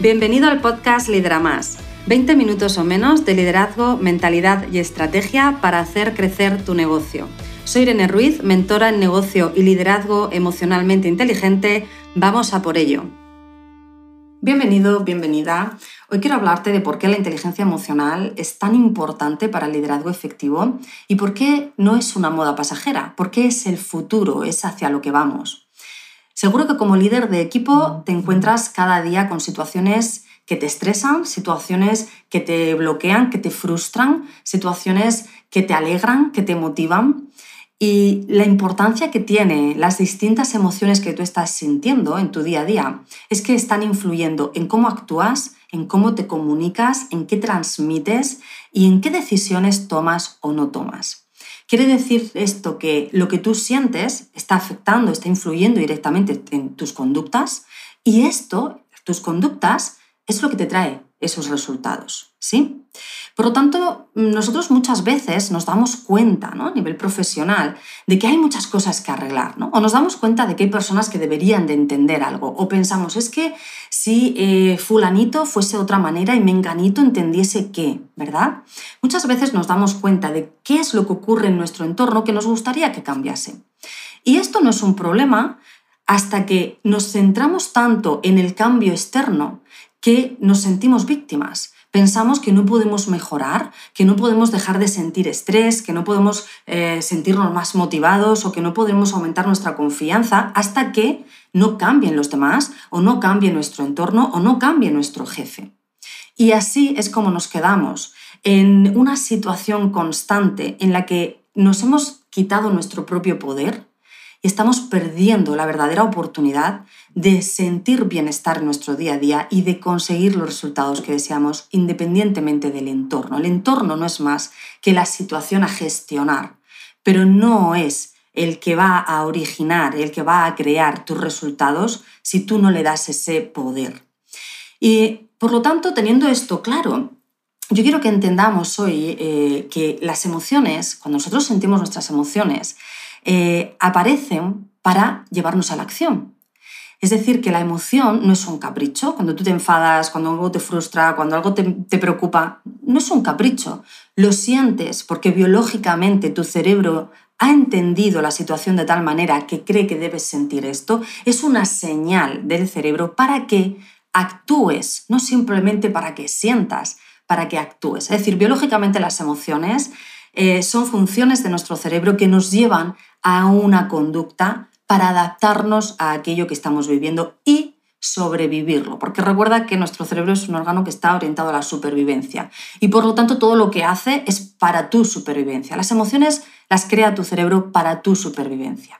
Bienvenido al podcast Lidera Más. 20 minutos o menos de liderazgo, mentalidad y estrategia para hacer crecer tu negocio. Soy Irene Ruiz, mentora en negocio y liderazgo emocionalmente inteligente. Vamos a por ello. Bienvenido, bienvenida. Hoy quiero hablarte de por qué la inteligencia emocional es tan importante para el liderazgo efectivo y por qué no es una moda pasajera, por qué es el futuro, es hacia lo que vamos. Seguro que como líder de equipo te encuentras cada día con situaciones que te estresan, situaciones que te bloquean, que te frustran, situaciones que te alegran, que te motivan. Y la importancia que tiene las distintas emociones que tú estás sintiendo en tu día a día es que están influyendo en cómo actúas, en cómo te comunicas, en qué transmites y en qué decisiones tomas o no tomas. Quiere decir esto que lo que tú sientes está afectando, está influyendo directamente en tus conductas y esto, tus conductas, es lo que te trae esos resultados, ¿sí? Por lo tanto, nosotros muchas veces nos damos cuenta, a nivel profesional, de que hay muchas cosas que arreglar, ¿no? O nos damos cuenta de que hay personas que deberían de entender algo, o pensamos, es que si eh, fulanito fuese de otra manera y menganito entendiese qué, ¿verdad? Muchas veces nos damos cuenta de qué es lo que ocurre en nuestro entorno que nos gustaría que cambiase. Y esto no es un problema hasta que nos centramos tanto en el cambio externo que nos sentimos víctimas. Pensamos que no podemos mejorar, que no podemos dejar de sentir estrés, que no podemos eh, sentirnos más motivados o que no podemos aumentar nuestra confianza hasta que no cambien los demás o no cambie nuestro entorno o no cambie nuestro jefe. Y así es como nos quedamos en una situación constante en la que nos hemos quitado nuestro propio poder, estamos perdiendo la verdadera oportunidad de sentir bienestar en nuestro día a día y de conseguir los resultados que deseamos independientemente del entorno. El entorno no es más que la situación a gestionar, pero no es el que va a originar, el que va a crear tus resultados si tú no le das ese poder. Y por lo tanto, teniendo esto claro, yo quiero que entendamos hoy eh, que las emociones, cuando nosotros sentimos nuestras emociones, eh, aparecen para llevarnos a la acción. Es decir, que la emoción no es un capricho. Cuando tú te enfadas, cuando algo te frustra, cuando algo te, te, preocupa, no es un capricho. Lo sientes porque biológicamente tu cerebro ha entendido la situación de tal manera que cree que debes sentir esto. Es una señal del cerebro para que actúes, no simplemente para que sientas, para que actúes. Es decir, biológicamente las emociones eh, son funciones de nuestro cerebro que nos llevan a una conducta para adaptarnos a aquello que estamos viviendo y sobrevivirlo, porque recuerda que nuestro cerebro es un órgano que está orientado a la supervivencia y por lo tanto todo lo que hace es para tu supervivencia. Las emociones las crea tu cerebro para tu supervivencia.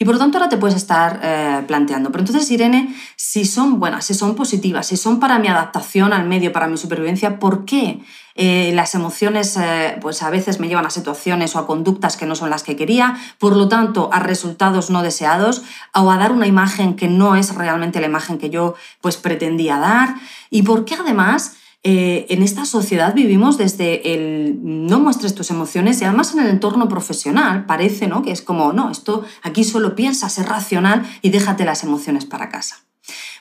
Y por lo tanto ahora te puedes estar eh, planteando, pero entonces Irene, si son buenas, si son positivas, si son para mi adaptación al medio, para mi supervivencia, ¿por qué eh, las emociones eh, pues a veces me llevan a situaciones o a conductas que no son las que quería, por lo tanto a resultados no deseados o a dar una imagen que no es realmente la imagen que yo pues pretendía dar? ¿Y por qué además eh, en esta sociedad vivimos desde el no muestres tus emociones y además en el entorno profesional parece ¿no? que es como, no, esto aquí solo piensas, es racional y déjate las emociones para casa.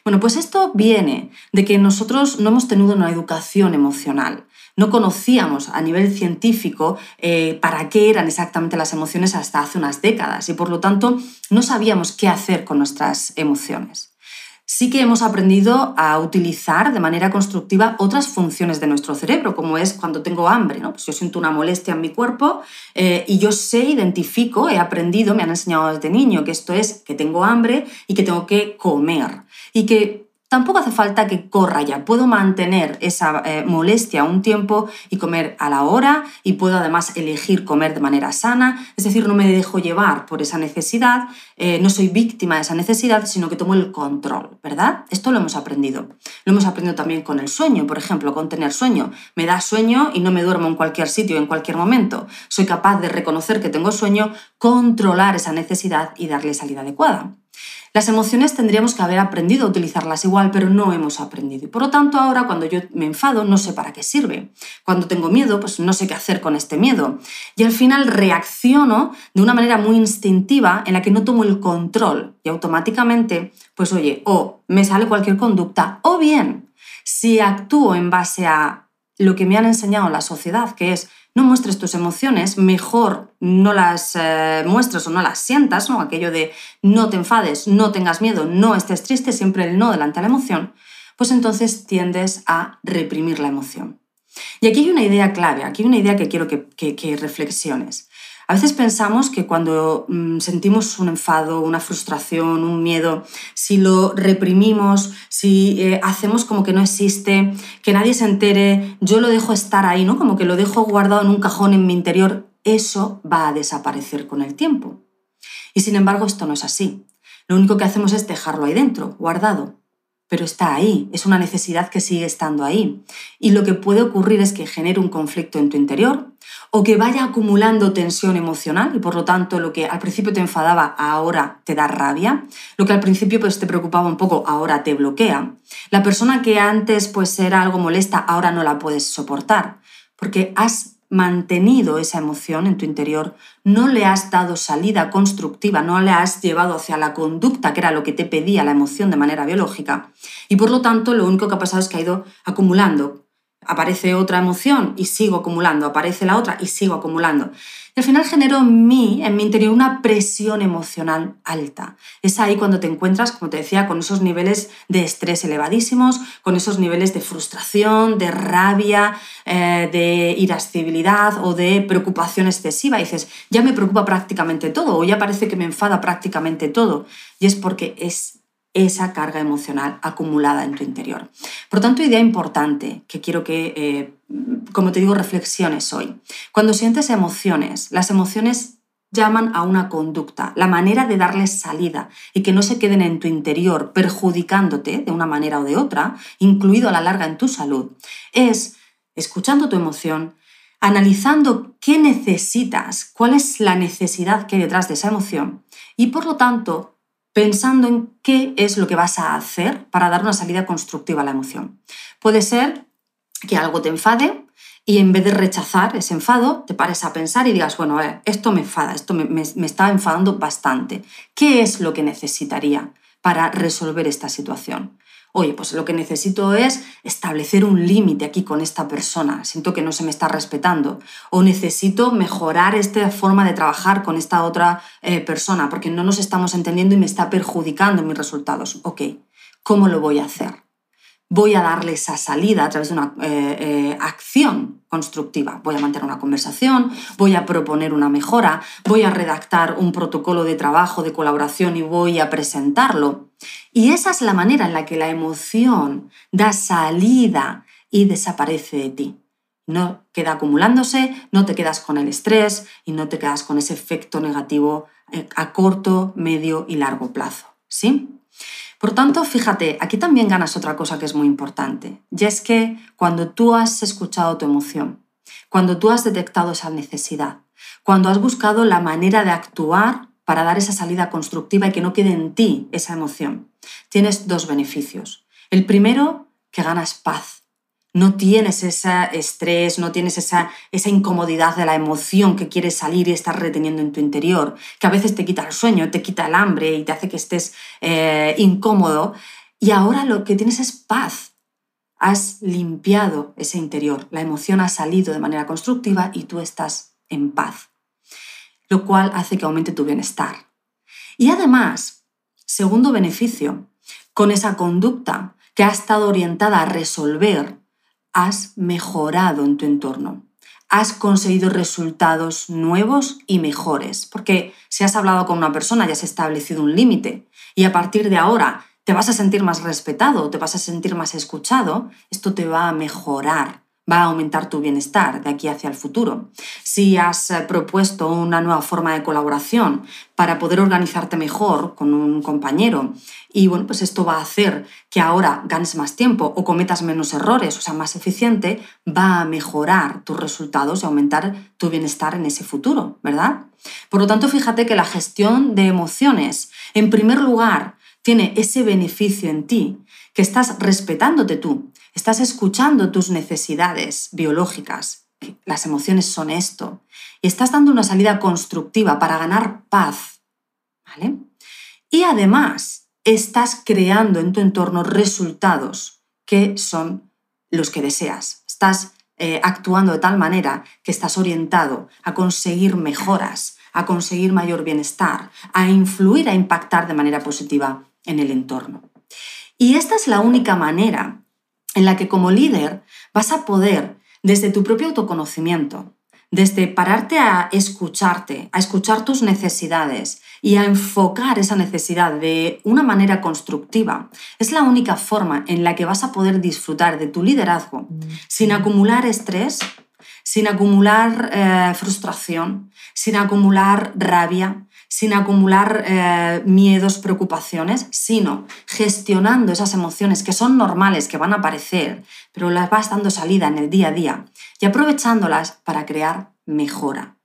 Bueno, pues esto viene de que nosotros no hemos tenido una educación emocional. No conocíamos a nivel científico eh, para qué eran exactamente las emociones hasta hace unas décadas y por lo tanto no sabíamos qué hacer con nuestras emociones sí que hemos aprendido a utilizar de manera constructiva otras funciones de nuestro cerebro, como es cuando tengo hambre. ¿no? Pues yo siento una molestia en mi cuerpo eh, y yo sé, identifico, he aprendido, me han enseñado desde niño que esto es que tengo hambre y que tengo que comer. Y que Tampoco hace falta que corra ya, puedo mantener esa eh, molestia un tiempo y comer a la hora y puedo además elegir comer de manera sana, es decir, no me dejo llevar por esa necesidad, eh, no soy víctima de esa necesidad, sino que tomo el control, ¿verdad? Esto lo hemos aprendido. Lo hemos aprendido también con el sueño, por ejemplo, con tener sueño. Me da sueño y no me duermo en cualquier sitio, en cualquier momento. Soy capaz de reconocer que tengo sueño, controlar esa necesidad y darle salida adecuada. Las emociones tendríamos que haber aprendido a utilizarlas igual, pero no hemos aprendido. Y por lo tanto, ahora cuando yo me enfado, no sé para qué sirve. Cuando tengo miedo, pues no sé qué hacer con este miedo. Y al final reacciono de una manera muy instintiva en la que no tomo el control y automáticamente, pues oye, o me sale cualquier conducta, o bien Si actúo en base a lo que me han enseñado en la sociedad, que es no muestres tus emociones, mejor no las eh, muestres o no las sientas, ¿no? Aquello de no te enfades, no tengas miedo, no estés triste, siempre el no delante de la emoción, pues entonces tiendes a reprimir la emoción. Y aquí hay una idea clave, aquí hay una idea que quiero que reflexiones. A veces pensamos que cuando mm, sentimos un enfado, una frustración, un miedo, si lo reprimimos, si eh, hacemos como que no existe, que nadie se entere, yo lo dejo estar ahí, ¿no? Como que lo dejo guardado en un cajón en mi interior, eso va a desaparecer con el tiempo. Y sin embargo, esto no es así. Lo único que hacemos es dejarlo ahí dentro, guardado pero está ahí, es una necesidad que sigue estando ahí. Y lo que puede ocurrir es que genere un conflicto en tu interior o que vaya acumulando tensión emocional y por lo tanto lo que al principio te enfadaba ahora te da rabia, lo que al principio pues, te preocupaba un poco ahora te bloquea. La persona que antes pues era algo molesta ahora no la puedes soportar porque has mantenido esa emoción en tu interior, no le has dado salida constructiva, no le has llevado hacia la conducta, que era lo que te pedía la emoción de manera biológica, y por lo tanto lo único que ha pasado es que ha ido acumulando. Aparece otra emoción y sigo acumulando, aparece la otra y sigo acumulando al final generó en mí, en mi interior, una presión emocional alta. Es ahí cuando te encuentras, como te decía, con esos niveles de estrés elevadísimos, con esos niveles de frustración, de rabia, eh, de irascibilidad o de preocupación excesiva. Y dices, ya me preocupa prácticamente todo o ya parece que me enfada prácticamente todo. Y es porque es esa carga emocional acumulada en tu interior. Por tanto, idea importante que quiero que, eh, como te digo, reflexiones hoy. Cuando sientes emociones, las emociones llaman a una conducta, la manera de darles salida y que no se queden en tu interior perjudicándote de una manera o de otra, incluido a la larga en tu salud, es escuchando tu emoción, analizando qué necesitas, cuál es la necesidad que hay detrás de esa emoción y por lo tanto pensando en qué es lo que vas a hacer para dar una salida constructiva a la emoción. Puede ser que algo te enfade y en vez de rechazar ese enfado, te pares a pensar y digas, bueno, esto me enfada, esto me, me está enfadando bastante. ¿Qué es lo que necesitaría para resolver esta situación? oye, pues lo que necesito es establecer un límite aquí con esta persona, siento que no se me está respetando, o necesito mejorar esta forma de trabajar con esta otra eh, persona porque no nos estamos entendiendo y me está perjudicando mis resultados. Ok, ¿cómo lo voy a hacer? Voy a darle esa salida a través de una eh, eh, acción constructiva. Voy a mantener una conversación, voy a proponer una mejora, voy a redactar un protocolo de trabajo, de colaboración y voy a presentarlo. Y esa es la manera en la que la emoción da salida y desaparece de ti. No queda acumulándose, no te quedas con el estrés y no te quedas con ese efecto negativo eh, a corto, medio y largo plazo. ¿Sí? Por tanto, fíjate, aquí también ganas otra cosa que es muy importante, y es que cuando tú has escuchado tu emoción, cuando tú has detectado esa necesidad, cuando has buscado la manera de actuar para dar esa salida constructiva y que no quede en ti esa emoción, tienes dos beneficios. El primero, que ganas paz, no tienes ese estrés, no tienes esa, esa incomodidad de la emoción que quieres salir y estás reteniendo en tu interior, que a veces te quita el sueño, te quita el hambre y te hace que estés eh, incómodo. Y ahora lo que tienes es paz. Has limpiado ese interior, la emoción ha salido de manera constructiva y tú estás en paz, lo cual hace que aumente tu bienestar. Y además, segundo beneficio, con esa conducta que ha estado orientada a resolver has mejorado en tu entorno. Has conseguido resultados nuevos y mejores, porque si has hablado con una persona ya has establecido un límite y a partir de ahora te vas a sentir más respetado, te vas a sentir más escuchado, esto te va a mejorar va a aumentar tu bienestar de aquí hacia el futuro. Si has eh, propuesto una nueva forma de colaboración para poder organizarte mejor con un compañero y bueno, pues esto va a hacer que ahora ganes más tiempo o cometas menos errores, o sea, más eficiente, va a mejorar tus resultados y aumentar tu bienestar en ese futuro, ¿verdad? Por lo tanto, fíjate que la gestión de emociones, en primer lugar, tiene ese beneficio en ti, que estás respetándote tú, estás escuchando tus necesidades biológicas, las emociones son esto, y estás dando una salida constructiva para ganar paz, ¿vale? Y además estás creando en tu entorno resultados que son los que deseas. Estás eh, actuando de tal manera que estás orientado a conseguir mejoras, a conseguir mayor bienestar, a influir, a impactar de manera positiva en el entorno. Y esta es la única manera en la que como líder vas a poder, desde tu propio autoconocimiento, desde pararte a escucharte, a escuchar tus necesidades y a enfocar esa necesidad de una manera constructiva, es la única forma en la que vas a poder disfrutar de tu liderazgo. Sin acumular estrés, sin acumular eh, frustración, sin acumular rabia, sin acumular eh, miedos, preocupaciones, sino gestionando esas emociones que son normales, que van a aparecer, pero las vas dando salida en el día a día y aprovechándolas para crear mejora.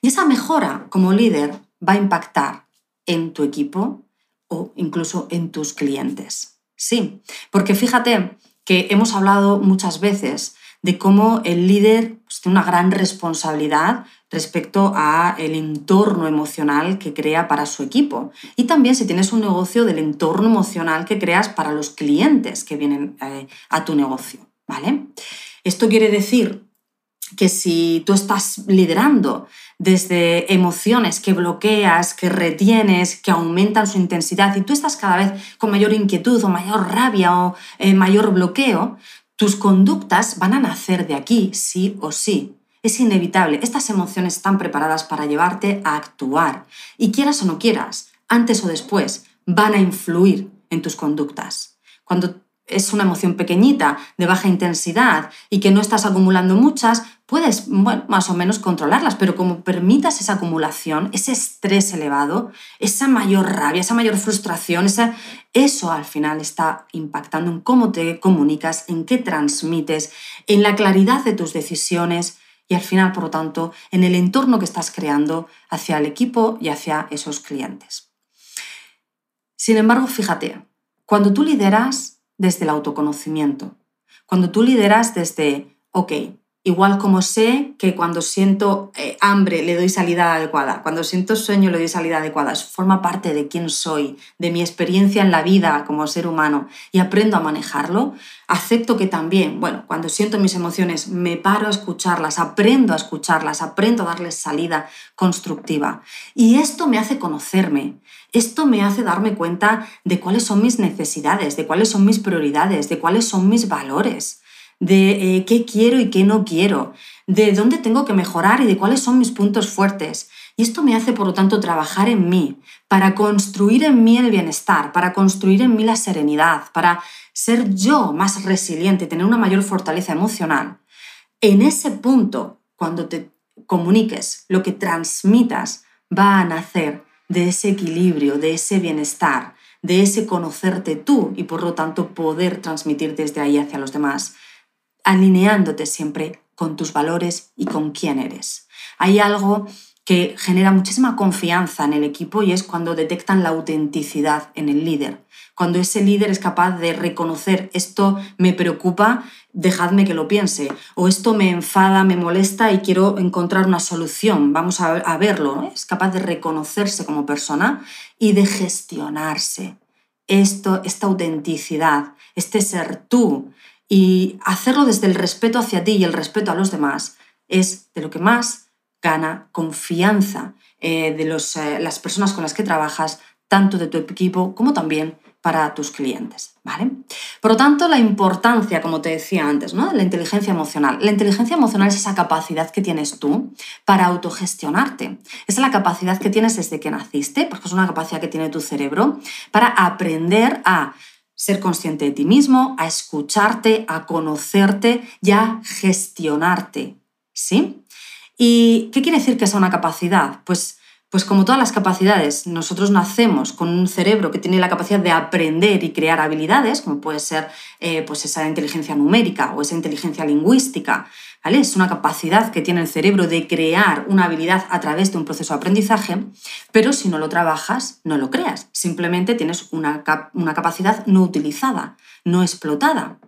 Y esa mejora como líder va a impactar en tu equipo o incluso en tus clientes. Sí, porque fíjate que hemos hablado muchas veces de cómo el líder pues, tiene una gran responsabilidad respecto a el entorno emocional que crea para su equipo y también si tienes un negocio del entorno emocional que creas para los clientes que vienen eh, a tu negocio, ¿vale? Esto quiere decir que si tú estás liderando desde emociones que bloqueas, que retienes, que aumentan su intensidad y tú estás cada vez con mayor inquietud o mayor rabia o eh, mayor bloqueo, tus conductas van a nacer de aquí, sí o sí. Es inevitable, estas emociones están preparadas para llevarte a actuar y quieras o no quieras, antes o después, van a influir en tus conductas. Cuando es una emoción pequeñita, de baja intensidad y que no estás acumulando muchas, puedes, más o menos controlarlas, pero como permitas esa acumulación, ese estrés elevado, esa mayor rabia, esa mayor frustración, eso al final está impactando en cómo te comunicas, en qué transmites, en la claridad de tus decisiones y al final, por lo tanto, en el entorno que estás creando hacia el equipo y hacia esos clientes. Sin embargo, fíjate, cuando tú lideras, desde el autoconocimiento. Cuando tú lideras desde, ok, igual como sé que cuando siento eh, hambre le doy salida adecuada, cuando siento sueño le doy salida adecuada, eso forma parte de quién soy, de mi experiencia en la vida como ser humano y aprendo a manejarlo, acepto que también, bueno, cuando siento mis emociones me paro a escucharlas, aprendo a escucharlas, aprendo a darles salida constructiva. Y esto me hace conocerme, esto me hace darme cuenta de cuáles son mis necesidades, de cuáles son mis prioridades, de cuáles son mis valores, de eh, qué quiero y qué no quiero, de dónde tengo que mejorar y de cuáles son mis puntos fuertes. Y esto me hace, por lo tanto, trabajar en mí, para construir en mí el bienestar, para construir en mí la serenidad, para ser yo más resiliente, tener una mayor fortaleza emocional. En ese punto, cuando te comuniques, lo que transmitas va a nacer de ese equilibrio, de ese bienestar, de ese conocerte tú y por lo tanto poder transmitir desde ahí hacia los demás, alineándote siempre con tus valores y con quién eres. Hay algo que genera muchísima confianza en el equipo y es cuando detectan la autenticidad en el líder. Cuando ese líder es capaz de reconocer esto me preocupa, dejadme que lo piense, o esto me enfada, me molesta y quiero encontrar una solución, vamos a, verlo, es capaz de reconocerse como persona y de gestionarse. Esto, esta autenticidad, este ser tú y hacerlo desde el respeto hacia ti y el respeto a los demás es de lo que más gana confianza eh, de eh, las personas con las que trabajas, tanto de tu equipo como también para tus clientes, ¿vale? Por lo tanto, la importancia, como te decía antes, ¿no? la inteligencia emocional. La inteligencia emocional es esa capacidad que tienes tú para autogestionarte. Es la capacidad que tienes desde que naciste, porque es una capacidad que tiene tu cerebro, para aprender a ser consciente de ti mismo, a escucharte, a conocerte y a gestionarte, ¿sí? ¿Y qué quiere decir que sea una capacidad? Pues, pues como todas las capacidades, nosotros nacemos con un cerebro que tiene la capacidad de aprender y crear habilidades, como puede ser eh, pues esa inteligencia numérica o esa inteligencia lingüística. ¿vale? Es una capacidad que tiene el cerebro de crear una habilidad a través de un proceso de aprendizaje, pero si no lo trabajas, no lo creas. Simplemente tienes una, una capacidad no utilizada, no explotada.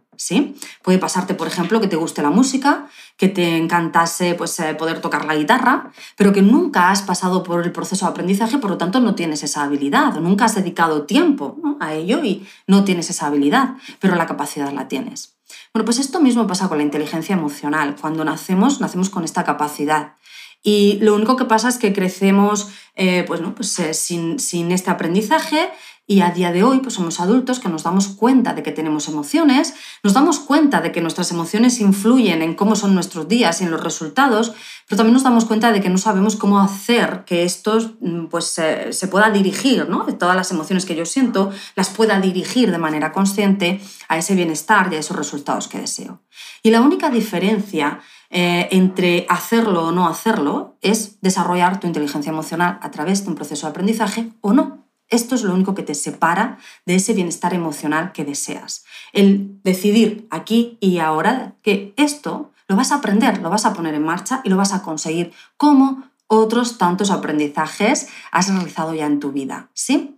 Puede pasarte, por ejemplo, que te guste la música, que te encantase pues, eh, poder tocar la guitarra, pero que nunca has pasado por el proceso de aprendizaje, por lo tanto no tienes esa habilidad, nunca has dedicado tiempo a ello y no tienes esa habilidad, pero la capacidad la tienes. Bueno, pues esto mismo pasa con la inteligencia emocional. Cuando nacemos, nacemos con esta capacidad. Y lo único que pasa es que crecemos eh, pues, ¿no? pues, eh, sin, sin, este aprendizaje y a día de hoy pues somos adultos que nos damos cuenta de que tenemos emociones, nos damos cuenta de que nuestras emociones influyen en cómo son nuestros días y en los resultados, pero también nos damos cuenta de que no sabemos cómo hacer que esto mm, pues, se pueda dirigir, ¿no? todas las emociones que yo siento, las pueda dirigir de manera consciente a ese bienestar y a esos resultados que deseo. Y la única diferencia eh, entre hacerlo o no hacerlo es desarrollar tu inteligencia emocional a través de un proceso de aprendizaje o no. Esto es lo único que te separa de ese bienestar emocional que deseas. El decidir aquí y ahora que esto lo vas a aprender, lo vas a poner en marcha y lo vas a conseguir como otros tantos aprendizajes has realizado ya en tu vida, ¿sí?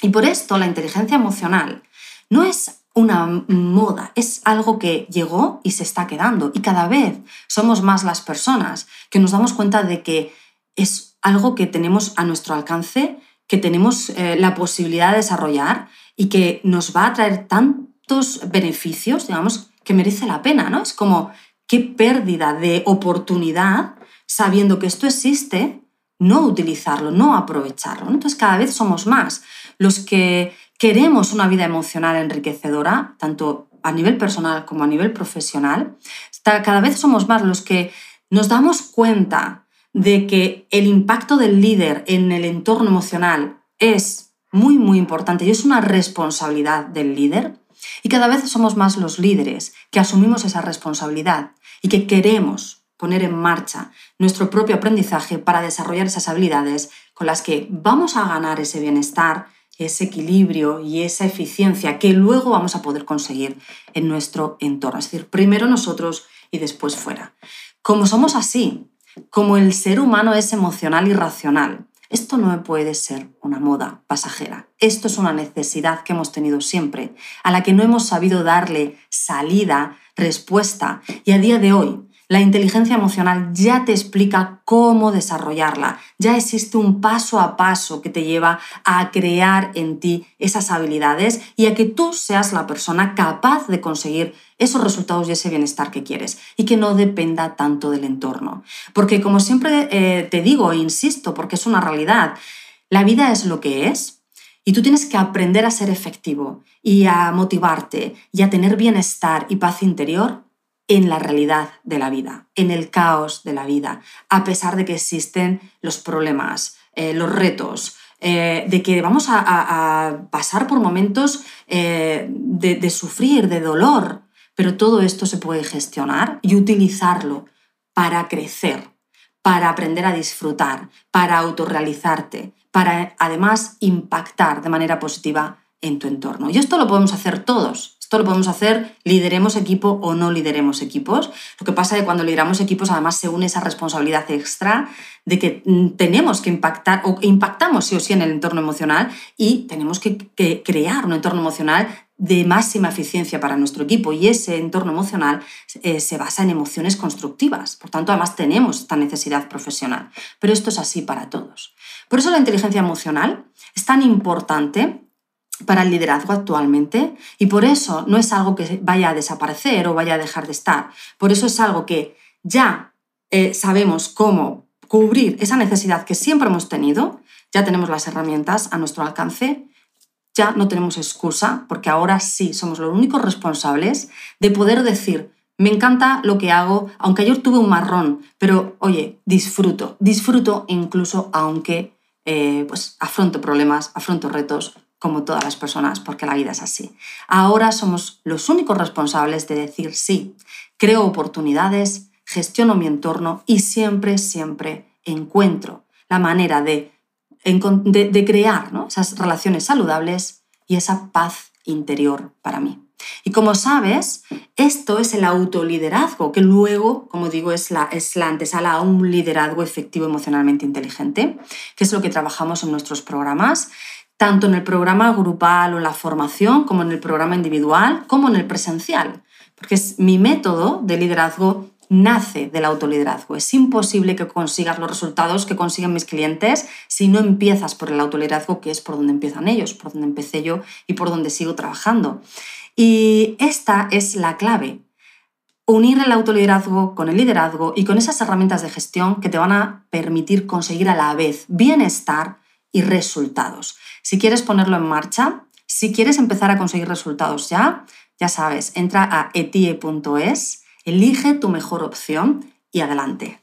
Y por esto la inteligencia emocional no es una moda, es algo que llegó y se está quedando. Y cada vez somos más las personas que nos damos cuenta de que es algo que tenemos a nuestro alcance que tenemos eh, la posibilidad de desarrollar y que nos va a traer tantos beneficios, digamos, que merece la pena, ¿no? Es como qué pérdida de oportunidad sabiendo que esto existe, no utilizarlo, no aprovecharlo. Entonces cada vez somos más los que queremos una vida emocional enriquecedora, tanto a nivel personal como a nivel profesional. Cada vez somos más los que nos damos cuenta de que el impacto del líder en el entorno emocional es muy, muy importante y es una responsabilidad del líder. Y cada vez somos más los líderes que asumimos esa responsabilidad y que queremos poner en marcha nuestro propio aprendizaje para desarrollar esas habilidades con las que vamos a ganar ese bienestar, ese equilibrio y esa eficiencia que luego vamos a poder conseguir en nuestro entorno. Es decir, primero nosotros y después fuera. Como somos así, como el ser humano es emocional y racional, esto no puede ser una moda pasajera. Esto es una necesidad que hemos tenido siempre, a la que no hemos sabido darle salida, respuesta. Y a día de hoy, la inteligencia emocional ya te explica cómo desarrollarla. Ya existe un paso a paso que te lleva a crear en ti esas habilidades y a que tú seas la persona capaz de conseguir esos resultados y ese bienestar que quieres y que no dependa tanto del entorno. Porque como siempre eh, te digo e insisto, porque es una realidad, la vida es lo que es y tú tienes que aprender a ser efectivo y a motivarte y a tener bienestar y paz interior en la realidad de la vida, en el caos de la vida, a pesar de que existen los problemas, eh, los retos, eh, de que vamos a, pasar por momentos eh, de, sufrir, de dolor, pero todo esto se puede gestionar y utilizarlo para crecer, para aprender a disfrutar, para autorrealizarte, para además impactar de manera positiva en tu entorno. Y esto lo podemos hacer todos. Esto lo podemos hacer, lideremos equipo o no lideremos equipos. Lo que pasa es que cuando lideramos equipos además se une esa responsabilidad extra de que mm, tenemos que impactar o impactamos sí o sí en el entorno emocional y tenemos que, crear un entorno emocional de máxima eficiencia para nuestro equipo y ese entorno emocional eh, se basa en emociones constructivas. Por tanto, además tenemos esta necesidad profesional. Pero esto es así para todos. Por eso la inteligencia emocional es tan importante para el liderazgo actualmente y por eso no es algo que vaya a desaparecer o vaya a dejar de estar. Por eso es algo que ya eh, sabemos cómo cubrir esa necesidad que siempre hemos tenido, ya tenemos las herramientas a nuestro alcance, ya no tenemos excusa porque ahora sí somos los únicos responsables de poder decir, me encanta lo que hago, aunque ayer tuve un marrón, pero oye, disfruto, disfruto incluso aunque eh, pues afronto problemas, afronto retos, como todas las personas, porque la vida es así. Ahora somos los únicos responsables de decir sí, creo oportunidades, gestiono mi entorno y siempre, siempre encuentro la manera de, crear esas relaciones saludables y esa paz interior para mí. Y como sabes, esto es el autoliderazgo, que luego, como digo, es la, es la antesala a un liderazgo efectivo emocionalmente inteligente, que es lo que trabajamos en nuestros programas tanto en el programa grupal o la formación, como en el programa individual, como en el presencial, porque es mi método de liderazgo nace del autoliderazgo. Es imposible que consigas los resultados que consiguen mis clientes si no empiezas por el autoliderazgo, que es por donde empiezan ellos, por donde empecé yo y por donde sigo trabajando. Y esta es la clave. Unir el autoliderazgo con el liderazgo y con esas herramientas de gestión que te van a permitir conseguir a la vez bienestar resultados. Si quieres ponerlo en marcha, si quieres empezar a conseguir resultados ya, ya sabes, entra a etie.es Elige tu mejor opción y adelante.